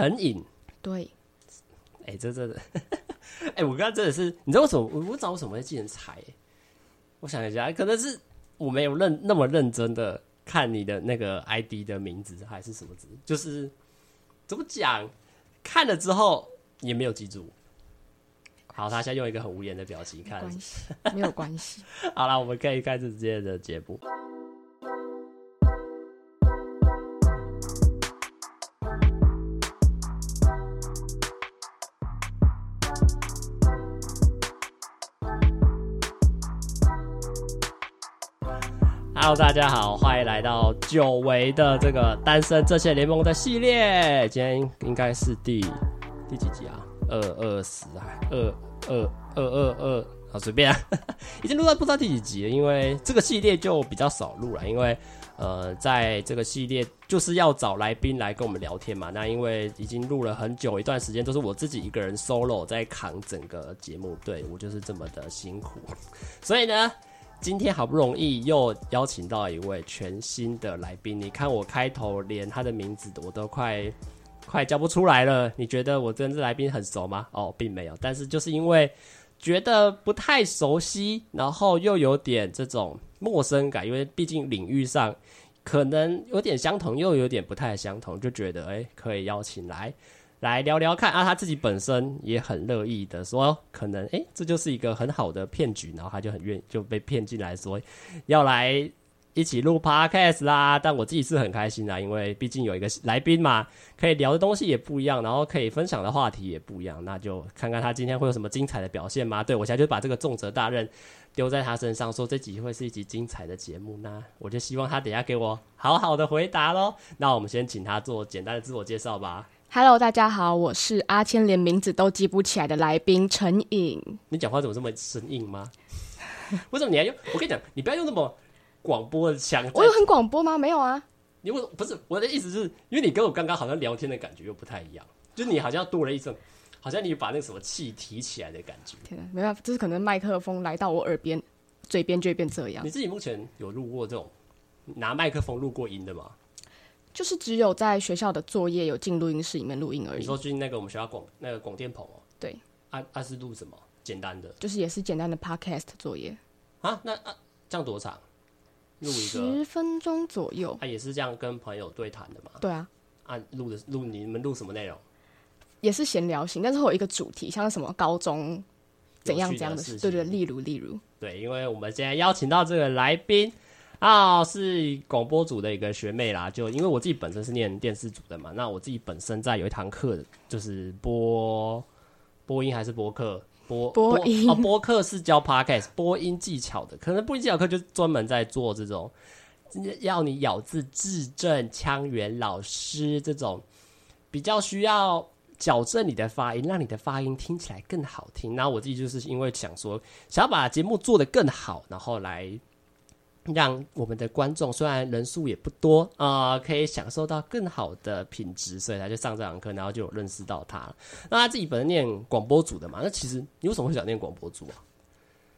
成瘾。对，哎、欸，这真的，哎、欸，我刚刚真的是，你知道为什么？我不知道为什么会记成才、欸。我想一下，可能是我没有认那么认真的看你的那个 ID 的名字还是什么字，就是怎么讲，看了之后也没有记住。好，他现在用一个很无言的表情看，没关系，没有关系。好了，我们可以开始今天的节目。Hello，大家好，欢迎来到久违的这个单身这些联盟的系列。今天应该是第第几集啊？二二十啊？二二二二二？好，随便啊，已经录到不知道第几集了。因为这个系列就比较少录了，因为呃，在这个系列就是要找来宾来跟我们聊天嘛。那因为已经录了很久一段时间，都是我自己一个人 solo 在扛整个节目，对，我就是这么的辛苦，所以呢。今天好不容易又邀请到一位全新的来宾，你看我开头连他的名字我都快快叫不出来了。你觉得我跟这来宾很熟吗？哦，并没有，但是就是因为觉得不太熟悉，然后又有点这种陌生感，因为毕竟领域上可能有点相同，又有点不太相同，就觉得哎，可以邀请来。来聊聊看啊，他自己本身也很乐意的说，可能诶、欸，这就是一个很好的骗局，然后他就很愿意就被骗进来说要来一起录 podcast 啦。但我自己是很开心啦，因为毕竟有一个来宾嘛，可以聊的东西也不一样，然后可以分享的话题也不一样，那就看看他今天会有什么精彩的表现吗？对，我现在就把这个重责大任丢在他身上，说这集会是一集精彩的节目，那我就希望他等下给我好好的回答喽。那我们先请他做简单的自我介绍吧。Hello，大家好，我是阿谦，连名字都记不起来的来宾陈颖。你讲话怎么这么生硬吗？为什么你还用？我跟你讲，你不要用那么广播的腔。我有很广播吗？没有啊。你为不是我的意思是，因为你跟我刚刚好像聊天的感觉又不太一样，就是你好像多了一种，好像你把那个什么气提起来的感觉。天哪，没办法，就是可能麦克风来到我耳边、嘴边就会变这样。你自己目前有录过这种拿麦克风录过音的吗？就是只有在学校的作业有进录音室里面录音而已。你说进那个我们学校广那个广电棚哦？对。啊啊是录什么？简单的。就是也是简单的 podcast 作业。啊，那啊这样多长？录一个十分钟左右。啊，也是这样跟朋友对谈的嘛？对啊。啊，录的录你们录什么内容？也是闲聊型，但是会有一个主题，像什么高中怎样这样的事。对对，例如例如。对，因为我们今天邀请到这个来宾。啊，是广播组的一个学妹啦，就因为我自己本身是念电视组的嘛，那我自己本身在有一堂课，就是播播音还是播客播播音哦，播客是教 podcast 播音技巧的，可能播音技巧课就专门在做这种要你咬字字正腔圆，老师这种比较需要矫正你的发音，让你的发音听起来更好听。然后我自己就是因为想说，想要把节目做得更好，然后来。让我们的观众虽然人数也不多啊、呃，可以享受到更好的品质，所以他就上这堂课，然后就有认识到他。那他自己本身念广播组的嘛，那其实你为什么会想念广播组啊？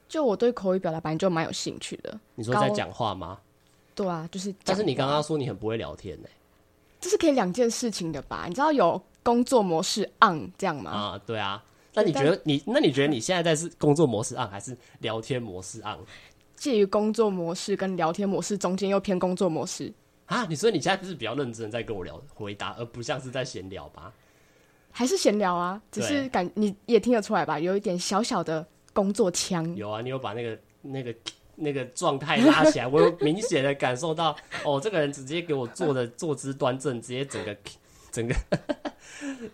就我对口语表达本来就蛮有兴趣的。你说在讲话吗？对啊，就是。但是你刚刚说你很不会聊天呢、欸，这是可以两件事情的吧？你知道有工作模式 on 这样吗？啊，对啊。那你觉得你那你觉得你现在在是工作模式 on 还是聊天模式 on？介于工作模式跟聊天模式中间，又偏工作模式啊！你说你现在就是比较认真在跟我聊回答，而不像是在闲聊吧？还是闲聊啊？只是感你也听得出来吧？有一点小小的工作腔。有啊，你有把那个那个那个状态拉起来，我有明显的感受到哦，这个人直接给我坐的坐姿端正，直接整个整个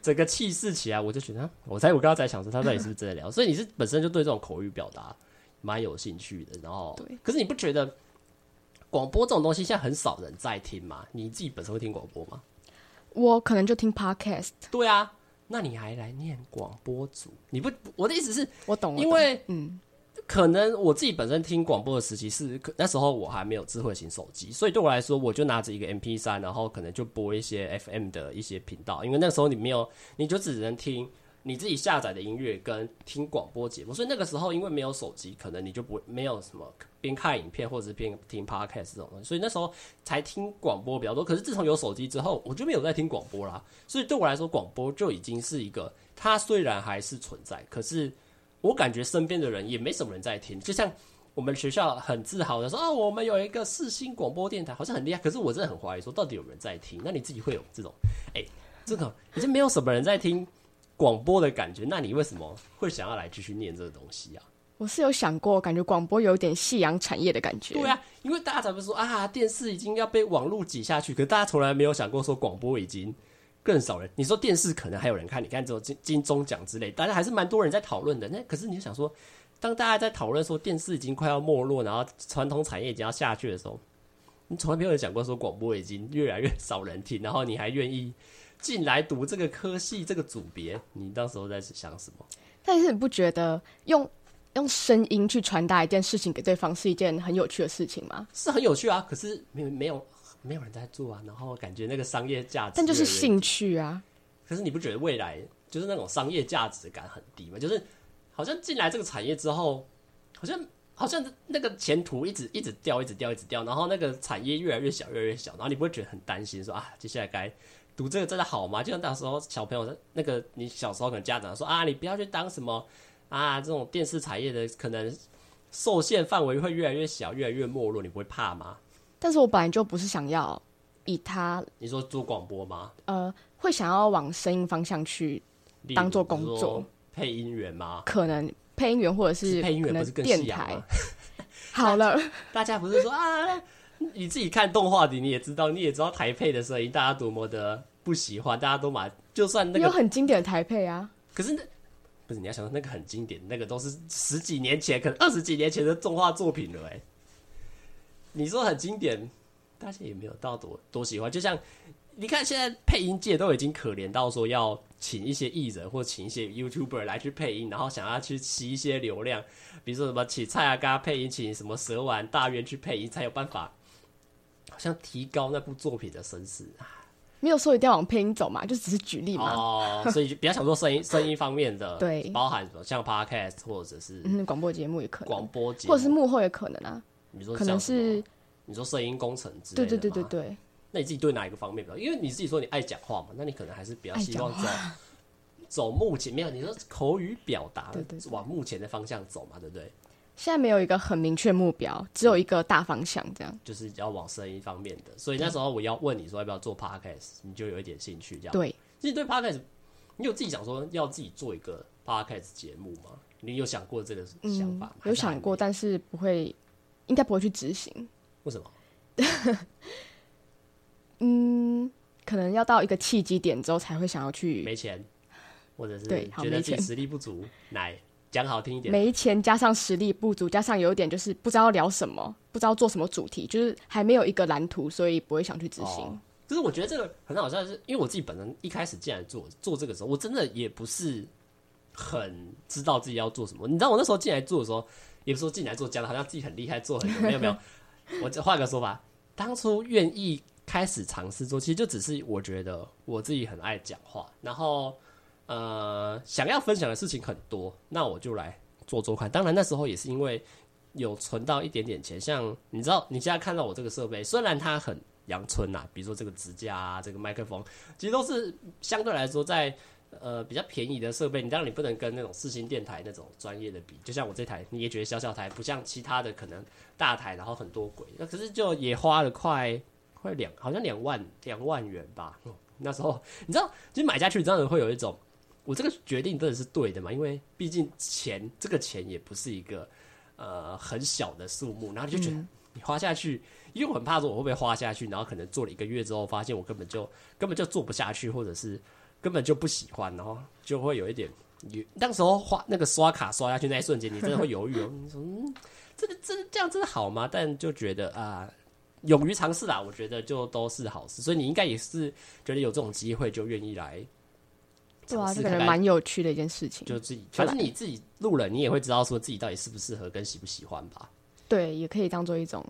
整个气势起来，我就觉得，我猜我刚刚在想说，他到底是不是真的聊？所以你是本身就对这种口语表达。蛮有兴趣的，然后，对，可是你不觉得广播这种东西现在很少人在听吗？你自己本身会听广播吗？我可能就听 podcast。对啊，那你还来念广播组？你不，我的意思是，我懂，因为嗯，可能我自己本身听广播的时期是那时候我还没有智慧型手机，所以对我来说，我就拿着一个 M P 三然后可能就播一些 FM 的一些频道，因为那时候你没有，你就只能听。你自己下载的音乐跟听广播节目，所以那个时候因为没有手机，可能你就不没有什么边看影片或者是边听 podcast 这种东西，所以那时候才听广播比较多。可是自从有手机之后，我就没有在听广播啦。所以对我来说，广播就已经是一个，它虽然还是存在，可是我感觉身边的人也没什么人在听。就像我们学校很自豪的说，哦，我们有一个四星广播电台，好像很厉害。可是我真的很怀疑，说到底有人在听？那你自己会有这种，哎、欸，这个已经没有什么人在听。广播的感觉，那你为什么会想要来继续念这个东西啊？我是有想过，感觉广播有点夕阳产业的感觉。对啊，因为大家才会说啊，电视已经要被网络挤下去，可是大家从来没有想过说广播已经更少人。你说电视可能还有人看，你看这种金金钟奖之类，大家还是蛮多人在讨论的。那可是你就想说，当大家在讨论说电视已经快要没落，然后传统产业已经要下去的时候，你从来没有人讲过说广播已经越来越少人听，然后你还愿意。进来读这个科系，这个组别，你到时候在想什么？但是你不觉得用用声音去传达一件事情给对方是一件很有趣的事情吗？是很有趣啊，可是没没有没有人在做啊，然后感觉那个商业价值，但就是兴趣啊。可是你不觉得未来就是那种商业价值感很低吗？就是好像进来这个产业之后，好像好像那个前途一直一直掉，一直掉，一直掉，然后那个产业越来越小，越来越小，然后你不会觉得很担心说啊，接下来该。读这个真的好吗？就像到时候小朋友那个，你小时候可能家长说啊，你不要去当什么啊，这种电视产业的可能受限范围会越来越小，越来越没落，你不会怕吗？但是我本来就不是想要以他，你说做广播吗？呃，会想要往声音方向去当做工作，配音员吗？可能配音员或者是配音员不是更电台。好了，大家不是说啊？你自己看动画的，你也知道，你也知道台配的声音，大家多么的不喜欢，大家都买，就算那个有很经典的台配啊。可是那不是你要想到那个很经典，那个都是十几年前，可能二十几年前的动画作品了。哎，你说很经典，大家也没有到多多喜欢。就像你看，现在配音界都已经可怜到说要请一些艺人或请一些 YouTuber 来去配音，然后想要去吸一些流量，比如说什么请蔡阿嘎配音，请什么蛇丸大渊去配音，才有办法。好像提高那部作品的声势啊，没有说一定要往配音走嘛，就只是举例嘛。哦，所以比较想做声音声音方面的，对，包含什么像 podcast 或者是嗯广播节目也可能，广播节目或者是幕后也可能啊。你说可能是你说声音工程之类的，对对对对对。那你自己对哪一个方面比较？因为你自己说你爱讲话嘛，那你可能还是比较希望走 走目前没有你说口语表达，对对，往目前的方向走嘛，对不对？现在没有一个很明确目标，只有一个大方向，这样就是要往声音方面的。所以那时候我要问你说要不要做 podcast，你就有一点兴趣，这样。对，其实对 podcast，你有自己想说要自己做一个 podcast 节目吗？你有想过这个想法吗？嗯，有想过，但是不会，应该不会去执行。为什么？嗯，可能要到一个契机点之后才会想要去。没钱，或者是觉得自己实力不足，来。讲好听一点，没钱加上实力不足，加上有一点就是不知道聊什么，不知道做什么主题，就是还没有一个蓝图，所以不会想去执行。哦，就是我觉得这个很好笑，是因为我自己本人一开始进来做做这个时候，我真的也不是很知道自己要做什么。你知道我那时候进来做的时候，也不是说进来做讲的好像自己很厉害，做很多没有没有。我就换个说法，当初愿意开始尝试做，其实就只是我觉得我自己很爱讲话，然后。呃，想要分享的事情很多，那我就来做做看。当然那时候也是因为有存到一点点钱，像你知道，你现在看到我这个设备，虽然它很阳春呐，比如说这个支架啊，这个麦克风，其实都是相对来说在呃比较便宜的设备。你当然你不能跟那种四星电台那种专业的比，就像我这台，你也觉得小小台，不像其他的可能大台，然后很多轨，那可是就也花了快快两，好像两万两万元吧。嗯，那时候你知道，其实买下去真的会有一种。我这个决定真的是对的嘛？因为毕竟钱，这个钱也不是一个呃很小的数目，然后就觉得你花下去，因为我很怕说我会不会花下去，然后可能做了一个月之后，发现我根本就根本就做不下去，或者是根本就不喜欢，然后就会有一点，你那时候花那个刷卡刷下去那一瞬间，你真的会犹豫哦。你说嗯，这个这这样真的好吗？但就觉得啊，勇于尝试啦，我觉得就都是好事。所以你应该也是觉得有这种机会就愿意来。对啊，这个蛮有趣的一件事情。就自己，反正你自己录了，你也会知道说自己到底适不适合跟喜不喜欢吧。对，也可以当做一种。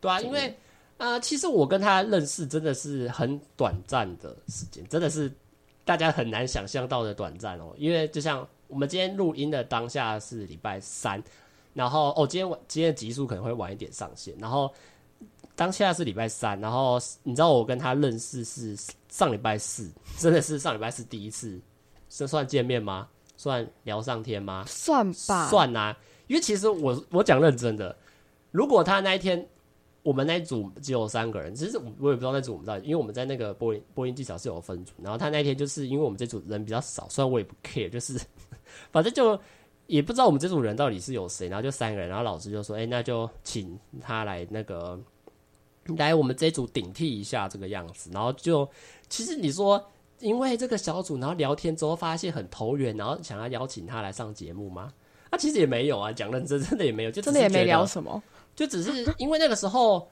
对啊，因为呃，其实我跟他认识真的是很短暂的时间，真的是大家很难想象到的短暂哦。因为就像我们今天录音的当下是礼拜三，然后哦，今天晚今天的集数可能会晚一点上线，然后当下是礼拜三，然后你知道我跟他认识是上礼拜四，真的是上礼拜四第一次，这算见面吗？算聊上天吗？算吧，算呐、啊。因为其实我我讲认真的，如果他那一天我们那一组只有三个人，其实我我也不知道那组我们到底，因为我们在那个播音播音技巧是有分组，然后他那一天就是因为我们这组人比较少，虽然我也不 care，就是 反正就也不知道我们这组人到底是有谁，然后就三个人，然后老师就说：“哎、欸，那就请他来那个来我们这组顶替一下这个样子。”然后就其实你说因为这个小组，然后聊天之后发现很投缘，然后想要邀请他来上节目吗？他、啊、其实也没有啊，讲认真，真的也没有，就真的也没聊什么，就只是因为那个时候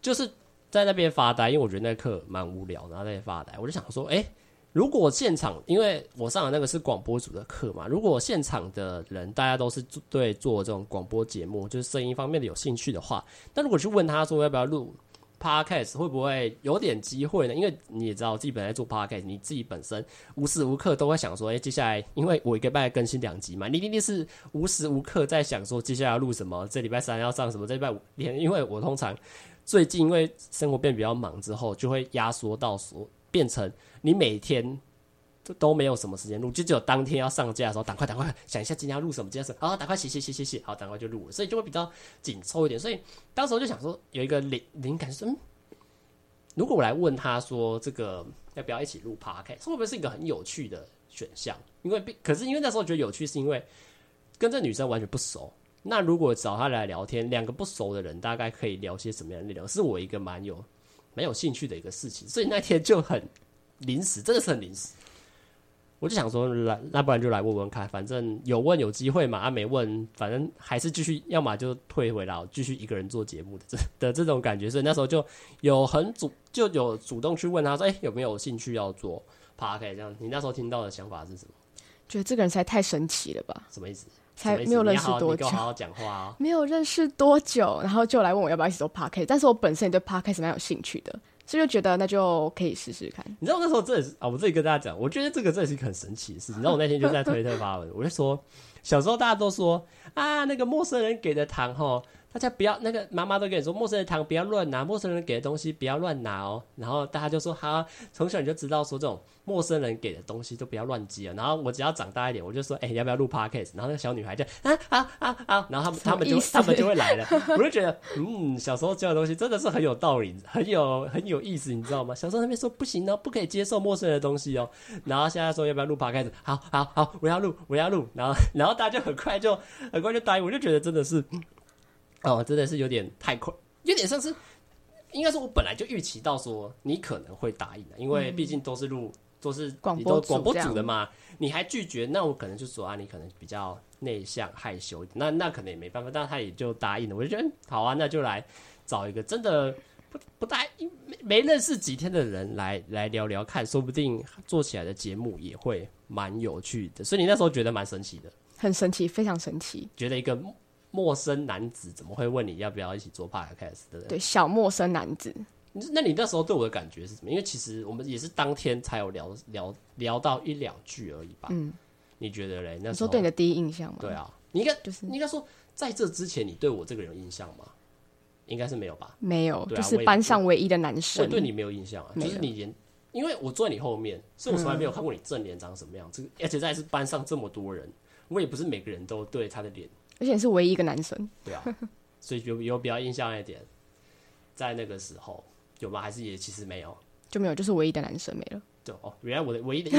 就是在那边发呆，因为我觉得那课蛮无聊，然后在发呆，我就想说，哎、欸，如果现场，因为我上的那个是广播组的课嘛，如果现场的人大家都是对做这种广播节目，就是声音方面的有兴趣的话，那如果去问他说要不要录。Podcast 会不会有点机会呢？因为你也知道，自己本来在做 Podcast，你自己本身无时无刻都会想说，哎、接下来因为我一个礼拜更新两集嘛，你一定是无时无刻在想说，接下来要录什么？这礼拜三要上什么？这礼拜五连，因为我通常最近因为生活变比较忙之后，就会压缩到说变成你每天。都没有什么时间录，就只有当天要上架的时候，赶快赶快想一下今天要录什么，今天是好，赶快写写写写写，好，赶快就录了，所以就会比较紧凑一点。所以当时我就想说，有一个灵灵感是，嗯，如果我来问他说，这个要不要一起录 p o c a s t 会不会是一个很有趣的选项？因为，可是因为那时候觉得有趣，是因为跟这女生完全不熟。那如果找她来聊天，两个不熟的人大概可以聊些什么样的内容？是我一个蛮有蛮有兴趣的一个事情。所以那天就很临时，真的是很临时。我就想说来，那不然就来问问看，反正有问有机会嘛，啊没问，反正还是继续，要么就退回来，继续一个人做节目的这 的这种感觉，所以那时候就有很主就有主动去问他说，哎、欸，有没有兴趣要做 Podcast 这样？你那时候听到的想法是什么？觉得这个人实在太神奇了吧？什么意思？才没有认识多久，好好讲话！没有认识多久，然后就来问我要不要一起做 Podcast，但是我本身也对 Podcast 蛮有兴趣的。所以就觉得那就可以试试看。你知道那时候这也是啊，我自己跟大家讲，我觉得这个真的是一个很神奇的事情。你知道我那天就在推特发文，我就说，小时候大家都说啊，那个陌生人给的糖哈。大家不要那个妈妈都跟你说，陌生人糖不要乱拿，陌生人给的东西不要乱拿哦。然后大家就说，好，从小你就知道说这种陌生人给的东西都不要乱接。然后我只要长大一点，我就说，哎、欸，要不要录 Podcast？然后那个小女孩就啊啊啊啊，然后他们他们就他们就会来了。我就觉得，嗯，小时候教的东西真的是很有道理，很有很有意思，你知道吗？小时候那边说不行哦，不可以接受陌生人的东西哦。然后现在说要不要录 Podcast？好好好，我要录，我要录。然后然后大家就很快就很快就答应，我就觉得真的是。哦，真的是有点太快，有点像是，应该说，我本来就预期到说你可能会答应的，因为毕竟都是录，都是广播广播组的嘛，你还拒绝，那我可能就说啊，你可能比较内向害羞，那那可能也没办法，但他也就答应了，我就觉得好啊，那就来找一个真的不不大没没认识几天的人来来聊聊看，说不定做起来的节目也会蛮有趣的，所以你那时候觉得蛮神奇的，很神奇，非常神奇，觉得一个。陌生男子怎么会问你要不要一起做 podcast？对不对？对，小陌生男子。那你那时候对我的感觉是什么？因为其实我们也是当天才有聊聊聊到一两句而已吧。嗯，你觉得嘞？那时候对你的第一印象吗？对啊，你应该就是你应该说，在这之前你对我这个人有印象吗？应该是没有吧？没有，啊、就是班上唯一的男生。我对你没有印象啊，就是你连，因为我坐在你后面，所以我从来没有看过你正脸长什么样子。嗯、而且在是班上这么多人，我也不是每个人都对他的脸。而且是唯一一个男生，对啊，所以有有比较印象一点，在那个时候有吗？还是也其实没有，就没有，就是唯一的男生没了。对哦，原来我的唯一的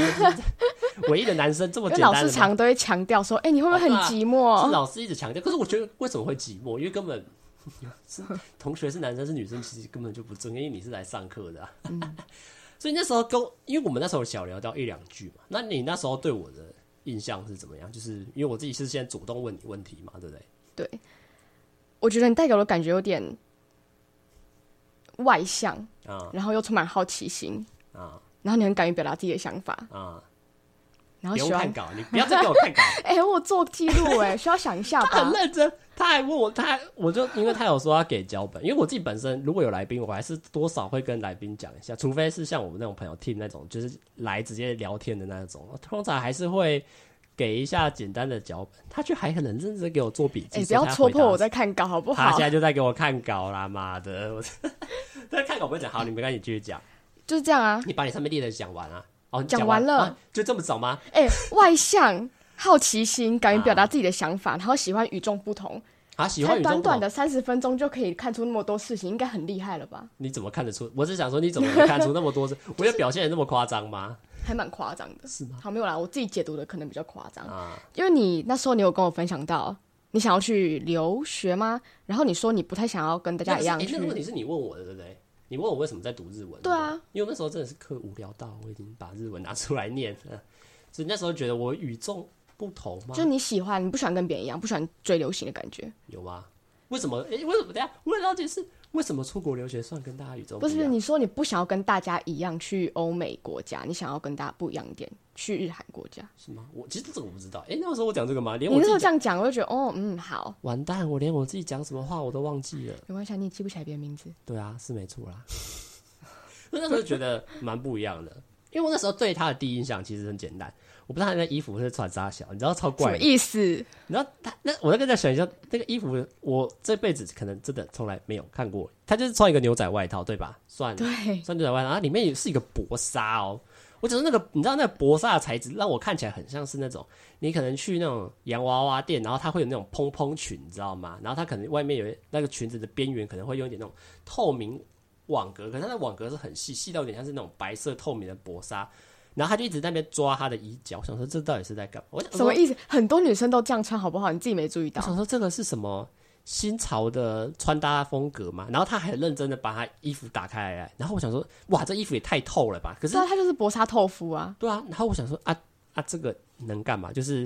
唯一的男生这么简单。老师常都会强调说：“哎、欸，你会不会很寂寞？”哦啊、是老师一直强调，可是我觉得为什么会寂寞？因为根本 是同学是男生是女生，其实根本就不重要，因为你是来上课的、啊。嗯、所以那时候跟，因为我们那时候小聊到一两句嘛，那你那时候对我的。印象是怎么样？就是因为我自己是先主动问你问题嘛，对不对？对，我觉得你带给我的感觉有点外向啊，然后又充满好奇心啊，然后你很敢于表达自己的想法。啊，然后喜欢看稿，你不要再给我看稿。哎、欸，我做记录，哎，需要想一下吧。他很认真，他还问我，他还我就因为他有说要给脚本，因为我自己本身如果有来宾，我还是多少会跟来宾讲一下，除非是像我们那种朋友 team 那种，就是来直接聊天的那种，通常还是会给一下简单的脚本。他却还很认真给我做笔记。哎、欸，不要戳破我在看稿好不好？他现在就在给我看稿啦，妈的！我 在看稿不会讲，好，你没关系，继续讲。就是这样啊，你把你上面列的讲完啊。哦，讲完了、啊，就这么早吗？哎、欸，外向、好奇心、敢于表达自己的想法，然后喜欢与众不同啊！喜欢短短的三十分钟就可以看出那么多事情，应该很厉害了吧？你怎么看得出？我是想说，你怎么能看出那么多事？我有表现的那么夸张吗？还蛮夸张的，是吗？好，没有啦，我自己解读的可能比较夸张啊。因为你那时候你有跟我分享到，你想要去留学吗？然后你说你不太想要跟大家一样去。那个问题是你问我的，对不对？你问我为什么在读日文？对啊，因为那时候真的是课无聊到我已经把日文拿出来念了，所以那时候觉得我与众不同吗？就你喜欢，你不喜欢跟别人一样，不喜欢追流行的感觉，有吗？为什么？哎、欸，为什么？等下我很了解是为什么出国留学算跟大家宇宙不同？不是，你说你不想要跟大家一样去欧美国家，你想要跟大家不一样一点。去日韩国家是吗？我其实这个我不知道。哎、欸，那个时候我讲这个吗？连我你那时候这样讲，我就觉得哦，嗯，好。完蛋，我连我自己讲什么话我都忘记了。没关系，你记不起来别人名字。对啊，是没错啦。那时候觉得蛮不一样的，因为我那时候对他的第一印象其实很简单。我不知道他那衣服是穿啥小，你知道超怪的。什么意思？你知道他那我在跟他想一下，那个衣服我这辈子可能真的从来没有看过。他就是穿一个牛仔外套，对吧？算对，穿牛仔外套，然后里面也是一个薄纱哦。我只是那个，你知道那个薄纱的材质让我看起来很像是那种你可能去那种洋娃娃店，然后它会有那种蓬蓬裙，你知道吗？然后它可能外面有那个裙子的边缘可能会用一点那种透明。网格，可是它的网格是很细，细到有点像是那种白色透明的薄纱，然后他就一直在那边抓他的衣角，我想说这到底是在干嘛？我想什么意思？很多女生都这样穿，好不好？你自己没注意到？我想说这个是什么新潮的穿搭风格嘛？然后他还很认真的把他衣服打开来，然后我想说，哇，这衣服也太透了吧？可是他就是薄纱透肤啊，对啊。然后我想说，啊啊，这个能干嘛？就是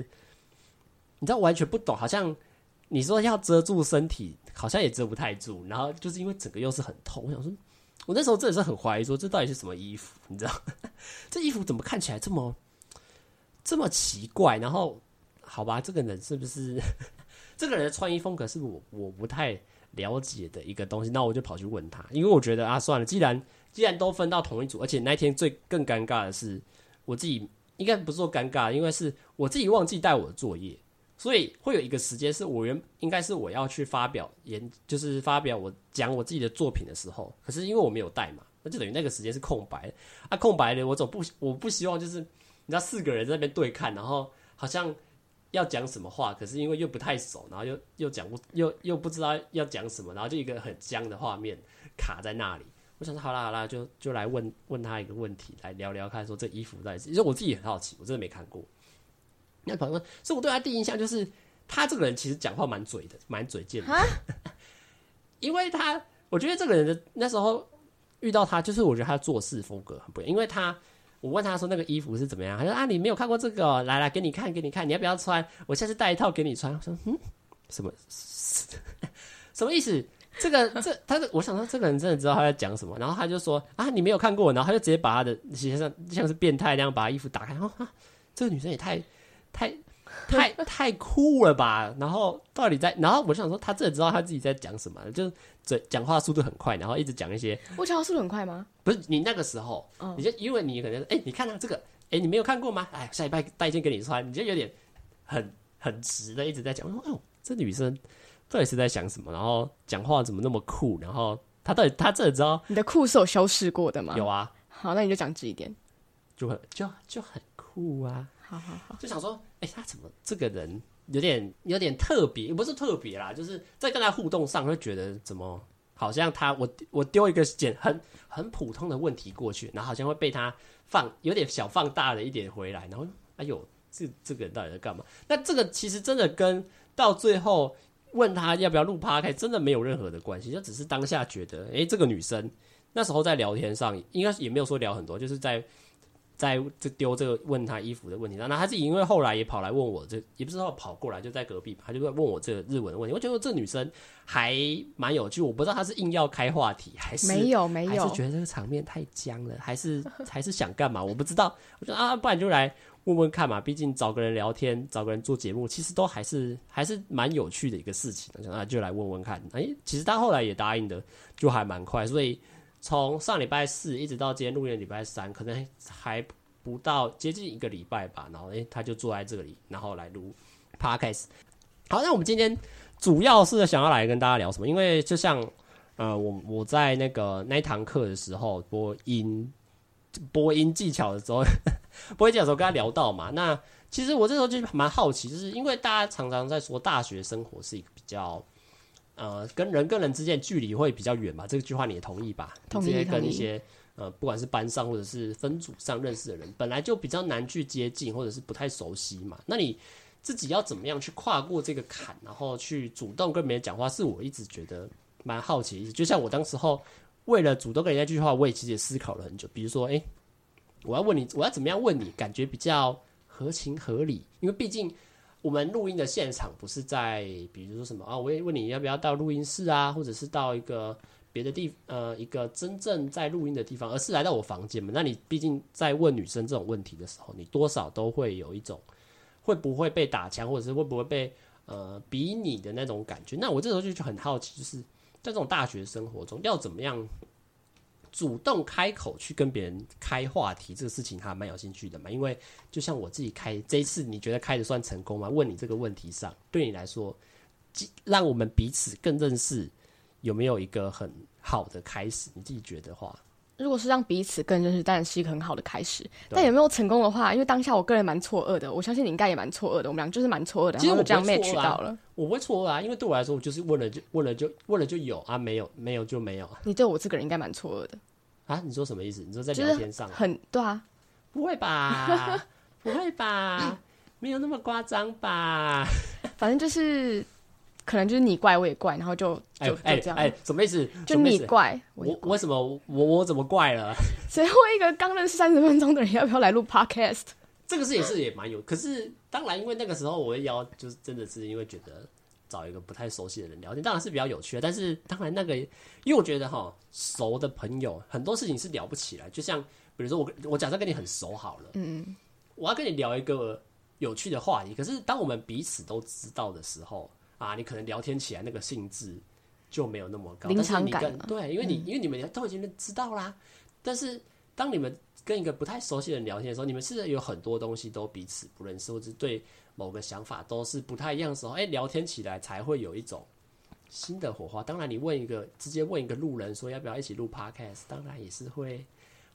你知道完全不懂，好像你说要遮住身体，好像也遮不太住。然后就是因为整个又是很透，我想说。我那时候真的是很怀疑，说这到底是什么衣服？你知道，这衣服怎么看起来这么这么奇怪？然后，好吧，这个人是不是 这个人的穿衣风格是我我不太了解的一个东西？那我就跑去问他，因为我觉得啊，算了，既然既然都分到同一组，而且那天最更尴尬的是，我自己应该不是说尴尬，因为是我自己忘记带我的作业。所以会有一个时间是我原应该是我要去发表演，就是发表我讲我自己的作品的时候，可是因为我没有带嘛，那就等于那个时间是空白啊，空白的我总不我不希望就是你知道四个人在那边对看，然后好像要讲什么话，可是因为又不太熟，然后又又讲不又又不知道要讲什么，然后就一个很僵的画面卡在那里。我想说好啦好啦，就就来问问他一个问题，来聊聊看，说这衣服到底是，因为我自己也很好奇，我真的没看过。那朋友说，所以我对他第一印象就是，他这个人其实讲话蛮嘴的，蛮嘴贱的。蛤 因为他，我觉得这个人的那时候遇到他，就是我觉得他做事风格很不一样。因为他，我问他说那个衣服是怎么样，他说啊，你没有看过这个哦，来来给你看，给你看，你要不要穿？我下次带一套给你穿。我说嗯，什么 什么意思？这个这他是我想说这个人真的知道他在讲什么。然后他就说啊，你没有看过，然后他就直接把他的其实像像是变态那样把他衣服打开，然后啊，这个女生也太。太太太酷了吧！然后到底在，然后我就想说，他真的知道他自己在讲什么，就是嘴讲话速度很快，然后一直讲一些。我讲话速度很快吗？不是，你那个时候，嗯、你就因为你可能，哎、欸，你看他这个，哎、欸，你没有看过吗？哎，下礼拜带一件给你穿，你就有点很很直的一直在讲。我说，哦，这女生到底是在想什么？然后讲话怎么那么酷？然后她到底她真的知道你的酷是有修饰过的吗？有啊。好，那你就讲直一点，就很就就很酷啊。好好好，就想说，哎、他怎么这个人有点有点特别，也不是特别啦，就是在跟他互动上会觉得怎么好像他我我丢一个简很很普通的问题过去，然后好像会被他放有点小放大了一点回来，然后哎呦，这这个人到底在干嘛？那这个其实真的跟到最后问他要不要录 Podcast 真的没有任何的关系，就只是当下觉得，哎、这个女生那时候在聊天上应该也没有说聊很多，就是在。在就丢这个问他衣服的问题上，那他自己因为后来也跑来问我，这也不知道跑过来就在隔壁，他就在问我这个日文的问题。我觉得这女生还蛮有趣，我不知道她是硬要开话题，还是没有没有，还是觉得这个场面太僵了，还是还是想干嘛？我不知道。我觉得啊，不然就来问问看嘛，毕竟找个人聊天，找个人做节目，其实都还是还是蛮有趣的一个事情。那就来问问看。哎、欸，其实他后来也答应的，就还蛮快。所以从上礼拜四一直到今天录音礼拜三，可能还不到接近一个礼拜吧。然后哎、欸，他就坐在这里，然后来录 Podcast。好，那我们今天主要是想要来跟大家聊什么？因为就像呃，我我在那个那一堂课的时候播音。播音技巧的时候，播音技巧的时候跟他聊到嘛，那其实我这时候就蛮好奇，就是因为大家常常在说大学生活是一个比较，呃，跟人跟人之间距离会比较远吧，这句话你也同意吧？同意。直接跟一些呃，不管是班上或者是分组上认识的人，本来就比较难去接近，或者是不太熟悉嘛。那你自己要怎么样去跨过这个坎，然后去主动跟别人讲话，是我一直觉得蛮好奇的。就像我当时候。为了主动跟人家继续话，我也其实也思考了很久。比如说，哎、欸，我要问你，我要怎么样问你，感觉比较合情合理？因为毕竟我们录音的现场不是在，比如说什么啊，我也问你要不要到录音室啊，或者是到一个别的地，呃，一个真正在录音的地方，而是来到我房间嘛。那你毕竟在问女生这种问题的时候，你多少都会有一种会不会被打枪，或者是会不会被呃比拟的那种感觉。那我这时候就就很好奇，就是。在这种大学生活中，要怎么样主动开口去跟别人开话题，这个事情还蛮有兴趣的嘛？因为就像我自己开这一次，你觉得开的算成功吗？问你这个问题上，对你来说，让我们彼此更认识，有没有一个很好的开始？你自己觉得话？如果是让彼此更认识，当然是一个很好的开始。但有没有成功的话，因为当下我个人蛮错愕的，我相信你应该也蛮错愕的。我们俩就是蛮错愕的，其实我就这样 match 到了。我不会错愕啊，因为对我来说，我就是问了就问了就问了就有啊，没有没有就没有。你对我这个人应该蛮错愕的啊？你说什么意思？你说在聊天上、啊、很对啊？不会吧？不会吧？没有那么夸张吧？反正就是。可能就是你怪我也怪，然后就就哎这样哎，什么意思？就你怪我，我为什么我我怎么怪了？谁会一个刚认识三十分钟的人要不要来录 podcast？这个事也是也蛮有，可是当然因为那个时候我会邀，就是真的是因为觉得找一个不太熟悉的人聊天，当然是比较有趣的。但是当然那个，因为我觉得哈，熟的朋友很多事情是聊不起来。就像比如说我我假设跟你很熟好了，嗯，我要跟你聊一个有趣的话题，可是当我们彼此都知道的时候。啊，你可能聊天起来那个兴致就没有那么高，临场感对，因为你、嗯、因为你们都已经知道啦。但是当你们跟一个不太熟悉的人聊天的时候，你们是有很多东西都彼此不认识，或者对某个想法都是不太一样的时候，哎、欸，聊天起来才会有一种新的火花。当然，你问一个直接问一个路人说要不要一起录 Podcast，当然也是会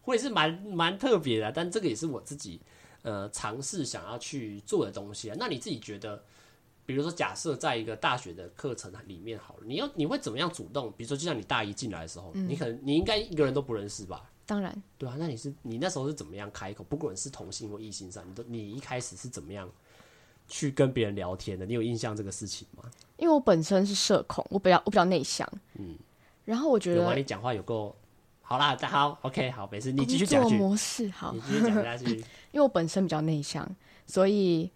会是蛮蛮特别的。但这个也是我自己呃尝试想要去做的东西啊。那你自己觉得？比如说，假设在一个大学的课程里面好了，你要你会怎么样主动？比如说，就像你大一进来的时候，嗯、你可能你应该一个人都不认识吧？当然，对啊。那你是你那时候是怎么样开口？不管是同性或异性上，你都你一开始是怎么样去跟别人聊天的？你有印象这个事情吗？因为我本身是社恐，我比较我比较内向，嗯。然后我觉得，你讲话有够好啦，好，OK，好，没事，你继续讲。模式好，你继续讲下去。因为我本身比较内向，所以。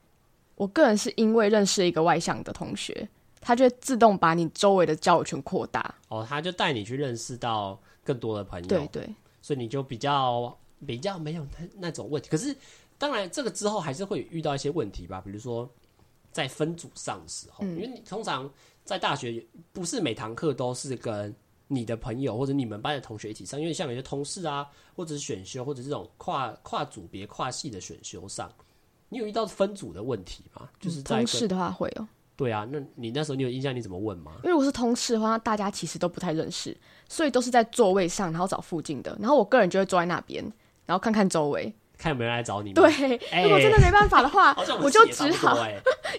我个人是因为认识一个外向的同学，他就自动把你周围的交友圈扩大。哦，他就带你去认识到更多的朋友。对对，所以你就比较比较没有那那种问题。可是当然，这个之后还是会遇到一些问题吧，比如说在分组上的时候，嗯、因为你通常在大学不是每堂课都是跟你的朋友或者你们班的同学一起上，因为像有些同事啊，或者是选修，或者这种跨跨组别、跨系的选修上。你有遇到分组的问题吗？就是在通识的话会有。对啊，那你那时候你有印象？你怎么问吗？因为如果是通识的话，大家其实都不太认识，所以都是在座位上，然后找附近的。然后我个人就会坐在那边，然后看看周围，看有没有人来找你。对，如果真的没办法的话，欸、我就只好，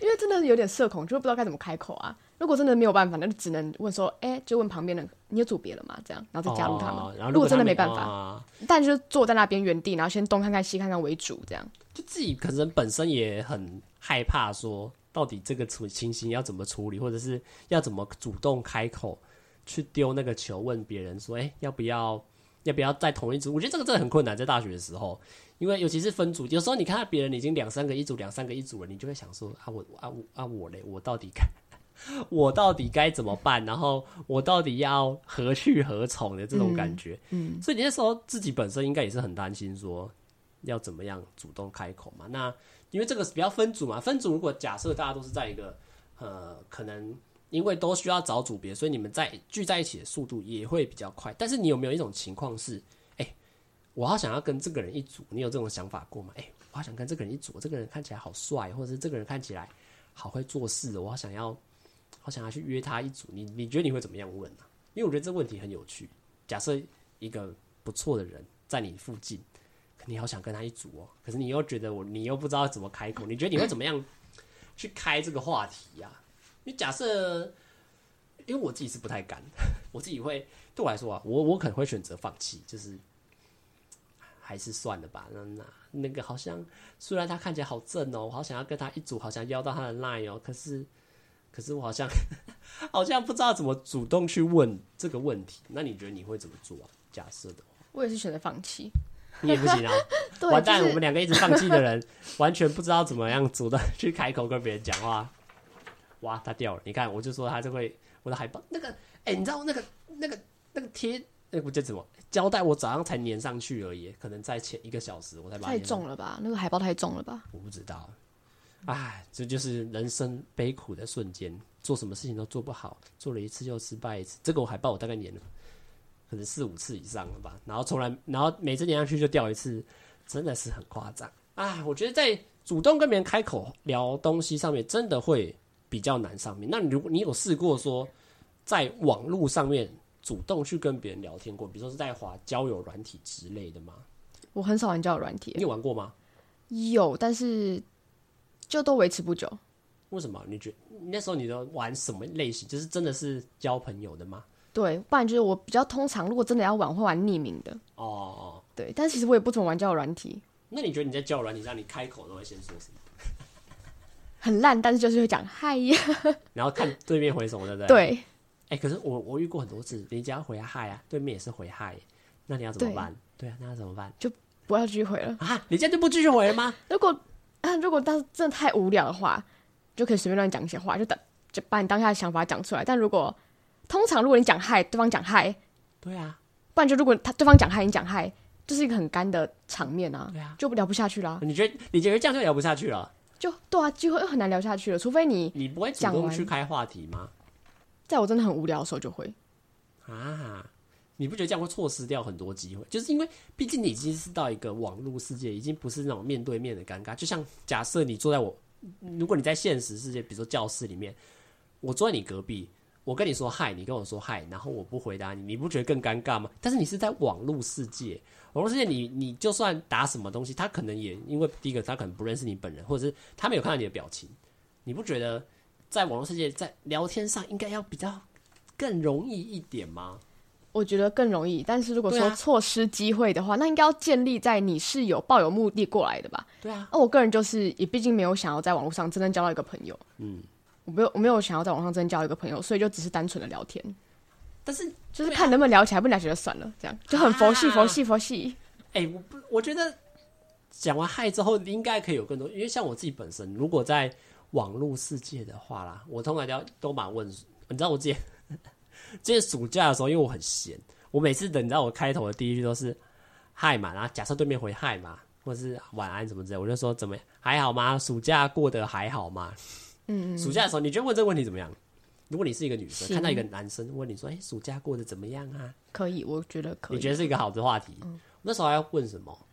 因为真的有点社恐，就不知道该怎么开口啊。如果真的没有办法，那就只能问说：“哎、欸，就问旁边的，你有组别了吗？”这样，然后再加入他们。哦、然后如果，真的没办法，哦、但就是坐在那边原地，然后先东看看西看看为主，这样。就自己可能本身也很害怕，说到底这个处情形要怎么处理，或者是要怎么主动开口去丢那个球，问别人说：“哎、要不要要不要在同一组？”我觉得这个真的很困难，在大学的时候，因为尤其是分组，有时候你看到别人已经两三个一组，两三个一组了，你就会想说：“啊，我啊我啊我嘞，我到底该我到底该怎么办？然后我到底要何去何从的这种感觉。”嗯，嗯，所以你那时候自己本身应该也是很担心说。要怎么样主动开口嘛？那因为这个是比较分组嘛，分组如果假设大家都是在一个呃，可能因为都需要找组别，所以你们在聚在一起的速度也会比较快。但是你有没有一种情况是，哎、我好想要跟这个人一组，你有这种想法过吗？哎、我好想跟这个人一组，这个人看起来好帅，或者是这个人看起来好会做事，我好想要，好想要去约他一组。你你觉得你会怎么样问呢、啊？因为我觉得这问题很有趣。假设一个不错的人在你附近。你好想跟他一组哦，可是你又觉得我，你又不知道怎么开口，你觉得你会怎么样去开这个话题呀、啊？你假设，因为我自己是不太敢，我自己会对我来说啊，我我可能会选择放弃，就是还是算了吧。那那那个好像虽然他看起来好正哦，我好想要跟他一组，好像要到他的 line 哦，可是可是我好像 好像不知道怎么主动去问这个问题。那你觉得你会怎么做啊？假设的话，我也是选择放弃。你也不行啊！对完蛋，就是、我们两个一直放弃的人，完全不知道怎么样主动去开口跟别人讲话。哇，他掉了！你看，我就说他就会我的海报那个，哎、欸，你知道那个那个那个贴那个叫什么胶带？我早上才粘上去而已，可能在前一个小时我才把它。太重了吧？那个海报太重了吧？我不知道。哎，这就是人生悲苦的瞬间，做什么事情都做不好，做了一次又失败一次。这个我海报我大概粘了。可能四五次以上了吧，然后从来，然后每次连上去就掉一次，真的是很夸张。啊，我觉得在主动跟别人开口聊东西上面，真的会比较难。上面，那你如果你有试过说，在网络上面主动去跟别人聊天过，比如说是在滑交友软体之类的吗？我很少玩交友软体，你有玩过吗？有，但是就都维持不久。为什么？你觉得那时候你都玩什么类型？就是真的是交朋友的吗？对，不然就是我比较通常，如果真的要玩，会玩匿名的。哦哦，对，但其实我也不怎么玩交友软体。那你觉得你在交友软体上，你开口都会先说什么？很烂，但是就是会讲嗨呀，然后看对面回什么，对不对？对。哎、欸，可是我我遇过很多次，你只要回嗨啊，对面也是回嗨，那你要怎么办？对，对啊，那要怎么办？就不要继续回了啊？你这样就不继续回了吗？如果啊，如果当时真的太无聊的话，就可以随便乱讲一些话，就等就把你当下的想法讲出来。但如果通常如果你讲嗨，对方讲嗨，对啊，不然就如果他对方讲嗨，你讲嗨，就是一个很干的场面啊，对啊，就聊不下去了。你觉得你觉得这样就聊不下去了？就对啊，机会又很难聊下去了，除非你你不会主动去开话题吗？在我真的很无聊的时候就会啊，你不觉得这样会错失掉很多机会？就是因为毕竟你已经是到一个网络世界，已经不是那种面对面的尴尬。就像假设你坐在我，如果你在现实世界，比如说教室里面，我坐在你隔壁。我跟你说嗨，你跟我说嗨，然后我不回答你，你不觉得更尴尬吗？但是你是在网络世界，网络世界你你就算打什么东西，他可能也因为第一个他可能不认识你本人，或者是他没有看到你的表情，你不觉得在网络世界在聊天上应该要比较更容易一点吗？我觉得更容易，但是如果说错失机会的话，啊、那应该要建立在你是有抱有目的过来的吧？对啊，那我个人就是也毕竟没有想要在网络上真正交到一个朋友，嗯。我没有，我没有想要在网上真交一个朋友，所以就只是单纯的聊天。但是就是看能不能聊起来，不聊起来就算了，这样就很佛系，佛系，佛系。哎、欸，我不，我觉得讲完嗨之后，应该可以有更多。因为像我自己本身，如果在网络世界的话啦，我通常都都蛮问。你知道我之前 之前暑假的时候，因为我很闲，我每次等，你知道我开头的第一句都是嗨嘛，然后假设对面回嗨嘛，或者是晚安什么之类，我就说怎么样，还好吗？暑假过得还好吗？嗯，暑假的时候，你觉得问这个问题怎么样？如果你是一个女生，看到一个男生问你说：“哎，暑假过得怎么样啊？”可以，我觉得可以。你觉得是一个好的话题？嗯，那时候还要问什么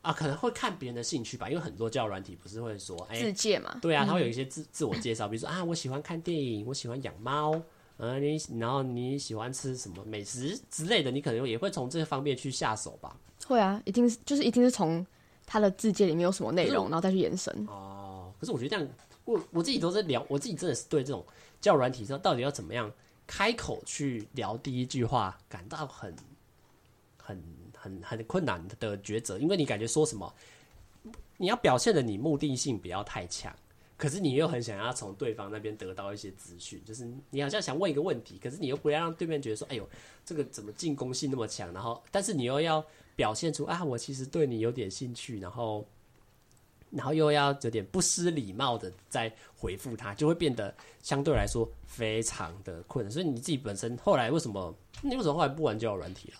啊？可能会看别人的兴趣吧，因为很多交友软体不是会说：“哎，自介嘛。”对啊，他会有一些自自我介绍，比如说啊，我喜欢看电影，我喜欢养猫，嗯，你然后你喜欢吃什么美食之类的，你可能也会从这方面去下手吧？会啊，一定是就是一定是从他的自介里面有什么内容，然后再去延伸。哦，可是我觉得这样。我我自己都在聊，我自己真的是对这种教软体上到底要怎么样开口去聊第一句话感到很很很很困难的抉择，因为你感觉说什么，你要表现的你目的性不要太强，可是你又很想要从对方那边得到一些资讯，就是你好像想问一个问题，可是你又不要让对面觉得说，哎呦，这个怎么进攻性那么强，然后但是你又要表现出啊，我其实对你有点兴趣，然后。然后又要有点不失礼貌的再回复他，就会变得相对来说非常的困难。所以你自己本身后来为什么？你为什么后来不玩交友软体了？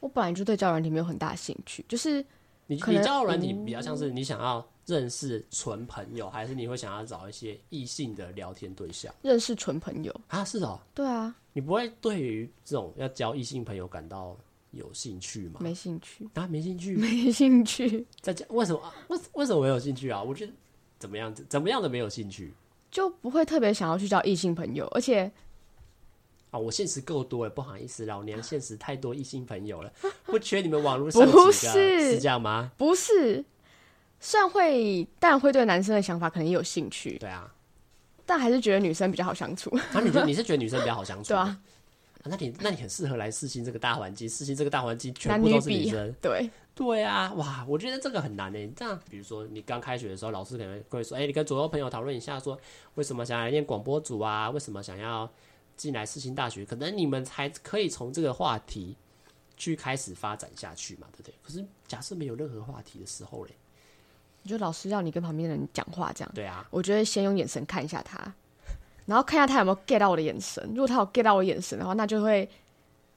我本来就对交友软体没有很大兴趣，就是你你交友软体比较像是你想要认识纯朋友，嗯，还是你会想要找一些异性的聊天对象？认识纯朋友啊，是哦，对啊，你不会对于这种要交异性朋友感到有兴趣吗？没兴趣啊，没兴趣，没兴趣。在家为什么？为为什么没有兴趣啊？我觉得怎么样子？怎么样的没有兴趣？就不会特别想要去交异性朋友，而且。啊，我现实够多了，不好意思，老娘现实太多异性朋友了，不缺你们网络上几个，不是，是这样吗？不是，虽然会，但会对男生的想法可能也有兴趣，对啊，但还是觉得女生比较好相处。啊，你觉得你是觉得女生比较好相处？对啊，啊，那你那你很适合来世新这个大环境，世新这个大环境全部都是女生，对对啊，哇，我觉得这个很难诶。这样，比如说你刚开学的时候，老师可能会说，哎、欸，你跟左右朋友讨论一下，说为什么想要来念广播组啊？为什么想要？进来世新大学，可能你们才可以从这个话题去开始发展下去嘛，对不对？可是假设没有任何话题的时候嘞，你觉得老师要你跟旁边的人讲话这样？对啊，我觉得先用眼神看一下他，然后看一下他有没有 get 到我的眼神。如果他有 get 到我眼神的话，那就会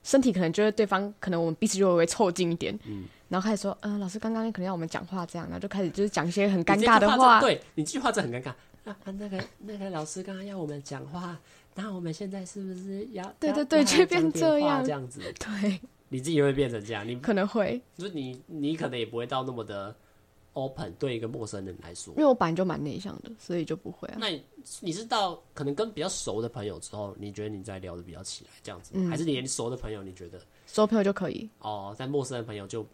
身体可能就会对方可能我们彼此就会凑近一点，嗯，然后开始说，嗯、呃，老师刚刚可能要我们讲话这样，然后就开始就是讲一些很尴尬的话，对你这句话这很尴尬啊，那个那个老师刚刚要我们讲话。那我们现在是不是要对对对，就变这样这样子？对，你自己会变成这样，你可能会，就是你你可能也不会到那么的 open 对一个陌生人来说，因为我本来就蛮内向的，所以就不会啊。那你，你是到可能跟比较熟的朋友之后，你觉得你在聊的比较起来这样子，嗯、还是连熟的朋友你觉得熟朋友就可以？哦，在陌生的朋友就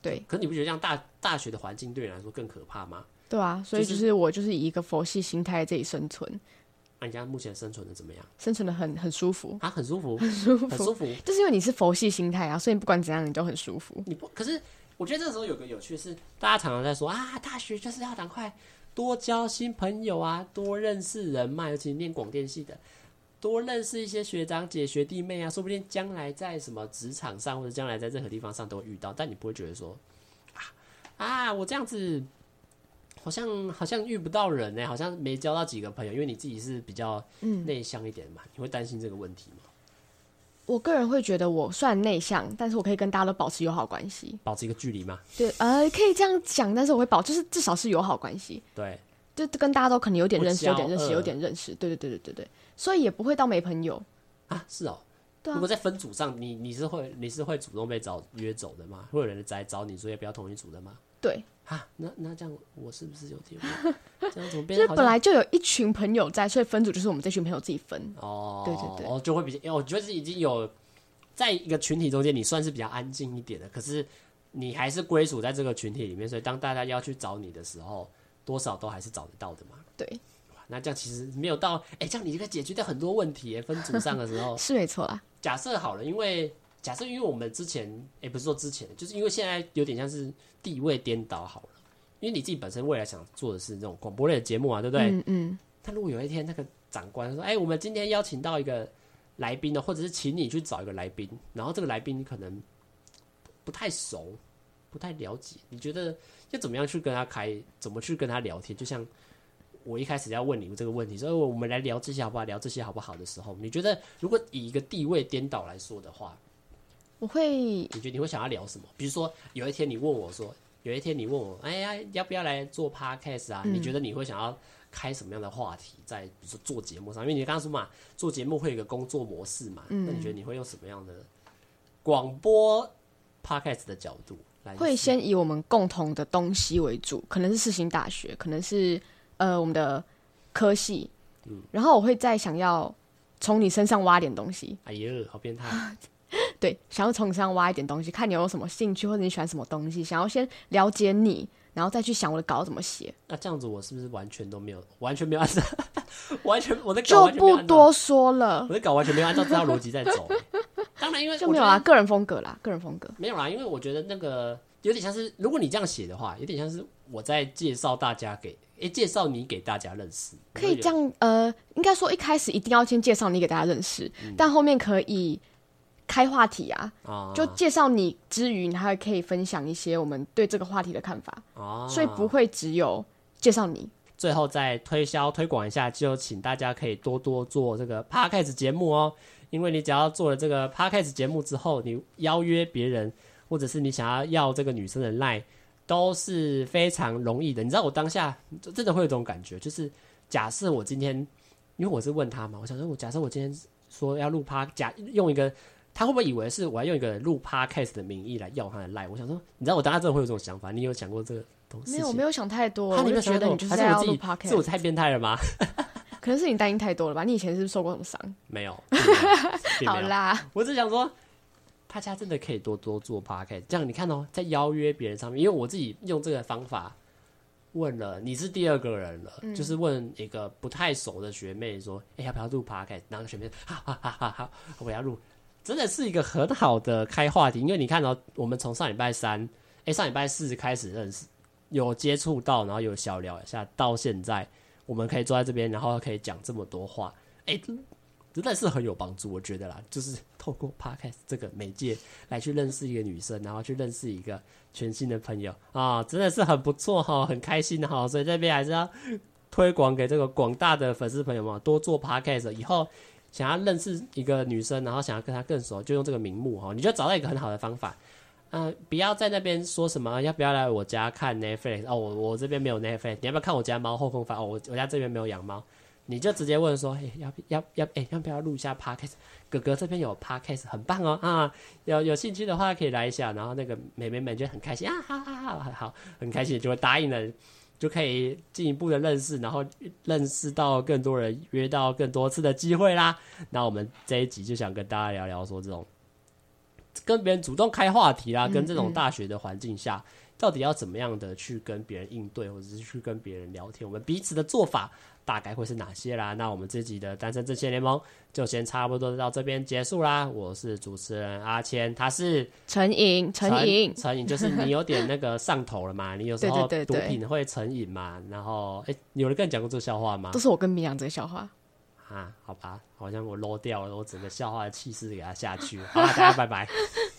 对，可是你不觉得这样大大学的环境对你来说更可怕吗？对啊，所以就是我就是以一个佛系心态在这里生存。那、啊、你家目前生存的怎么样？生存的很很舒服啊，很舒服，很舒服，很舒服。就是因为你是佛系心态啊，所以不管怎样你都很舒服。你不可是，我觉得这时候有个有趣的是，大家常常在说啊，大学就是要赶快多交新朋友啊，多认识人脉，尤其念广电系的，多认识一些学长姐、学弟妹啊，说不定将来在什么职场上或者将来在任何地方上都会遇到。但你不会觉得说啊啊，我这样子。好像好像遇不到人呢、欸，好像没交到几个朋友，因为你自己是比较内向一点嘛，嗯、你会担心这个问题吗？我个人会觉得我虽然内向，但是我可以跟大家都保持友好关系，保持一个距离吗？对，呃，可以这样讲，但是我会保，就是至少是友好关系。对，就跟大家都可能有点认识，有点认识，有点认识。对对对对对对，所以也不会到没朋友啊。是哦，对啊。如果在分组上，你你是会你是会主动被找约走的吗？会有人来找你，所以不要同一组的吗？对。啊，那那这样我是不是有点 这样怎么变？就是本来就有一群朋友在，所以分组就是我们这群朋友自己分。哦，对对对，哦，就会比较，我觉得是已经有在一个群体中间，你算是比较安静一点的，可是你还是归属在这个群体里面，所以当大家要去找你的时候，多少都还是找得到的嘛。对，那这样其实没有到，哎、欸，这样你就可以解决掉很多问题。分组上的时候 是没错啦。假设好了，因为。假设，因为我们之前，也、欸、不是说之前，就是因为现在有点像是地位颠倒好了。因为你自己本身未来想做的是这种广播类的节目啊，对不对？嗯嗯。但如果有一天那个长官说：“哎、欸，我们今天邀请到一个来宾呢，或者是请你去找一个来宾，然后这个来宾你可能不太熟，不太了解，你觉得要怎么样去跟他开，怎么去跟他聊天？就像我一开始要问你们这个问题，所以我们来聊这些好不好？聊这些好不好的时候，你觉得如果以一个地位颠倒来说的话？我会，你觉得你会想要聊什么？比如说，有一天你问我说，有一天你问我，哎呀，要不要来做 podcast 啊？嗯、你觉得你会想要开什么样的话题，在比如说做节目上？因为你刚刚说嘛，做节目会有一个工作模式嘛。嗯。那你觉得你会用什么样的广播 podcast 的角度来？会先以我们共同的东西为主，可能是世新大学，可能是呃我们的科系。嗯。然后我会再想要从你身上挖点东西。哎呦，好变态！对，想要从你身上挖一点东西，看你有什么兴趣或者你喜欢什么东西，想要先了解你，然后再去想我的稿怎么写。那这样子，我是不是完全都没有，完全没有按照，完全我的稿就不多说了，我的稿完全没有按照这套逻辑在走。当然，因为就没有啊，个人风格啦，个人风格没有啦，因为我觉得那个有点像是，如果你这样写的话，有点像是我在介绍大家给，诶，介绍你给大家认识。可以这样，呃，应该说一开始一定要先介绍你给大家认识，嗯、但后面可以。开话题啊，就介绍你之余，你还可以分享一些我们对这个话题的看法，所以不会只有介绍你。最后再推销推广一下，就请大家可以多多做这个 Podcast 节目哦，因为你只要做了这个 Podcast 节目之后，你邀约别人，或者是你想要要这个女生的 line，都是非常容易的。你知道我当下真的会有这种感觉，就是假设我今天，因为我是问他嘛，我想说，我假设我今天说要录趴，假用一个，他会不会以为是我要用一个录 Podcast 的名义来要他的赖？我想说，你知道我当下真的会有这种想法，你有想过这个东西？没有，我没有想太多。他你有觉得你就是要录 Podcast？是我太变态了吗？可能是你担心太多了吧？你以前是不是受过什么伤？没有。好啦，我只想说，大家真的可以多多做 podcast。这样你看哦，在邀约别人上面，因为我自己用这个方法问了，你是第二个人了，嗯、就是问一个不太熟的学妹说：“哎、欸，要不要录 podcast？” 然后学妹哈哈哈哈好，我要录，真的是一个很好的开话题。因为你看哦，我们从上礼拜三，哎、上礼拜四开始认识，有接触到，然后有小聊一下，到现在。我们可以坐在这边，然后可以讲这么多话，哎，真的是很有帮助，我觉得啦，就是透过 Podcast 这个媒介来去认识一个女生，然后去认识一个全新的朋友啊，真的是很不错哈，很开心哈，所以这边还是要推广给这个广大的粉丝朋友们，多做 Podcast，以后想要认识一个女生，然后想要跟她更熟，就用这个名目哈，你就找到一个很好的方法。嗯、不要在那边说什么要不要来我家看 Netflix 哦，我我这边没有 Netflix，你要不要看我家猫后空翻哦？我我家这边没有养猫，你就直接问说，哎，要要要，哎，要不要录一下 Podcast？哥哥这边有 Podcast，很棒哦啊，有有兴趣的话可以来一下，然后那个妹妹们就很开心啊，好好好好，很开心就会答应了，就可以进一步的认识，然后认识到更多人，约到更多次的机会啦。那我们这一集就想跟大家聊聊说这种。跟别人主动开话题啦，跟这种大学的环境下，到底要怎么样的去跟别人应对，或者是去跟别人聊天？我们彼此的做法大概会是哪些啦？那我们这集的单身正线联盟就先差不多到这边结束啦。我是主持人阿谦，他是成瘾，成瘾，成瘾就是你有点那个上头了嘛？你有时候 毒品会成瘾嘛？然后，哎、欸，有人跟你讲过这个笑话吗？都是我跟米阳这个笑话。啊，好吧，好像我漏掉了，我整个笑话的气势给他下去。好，大家拜拜。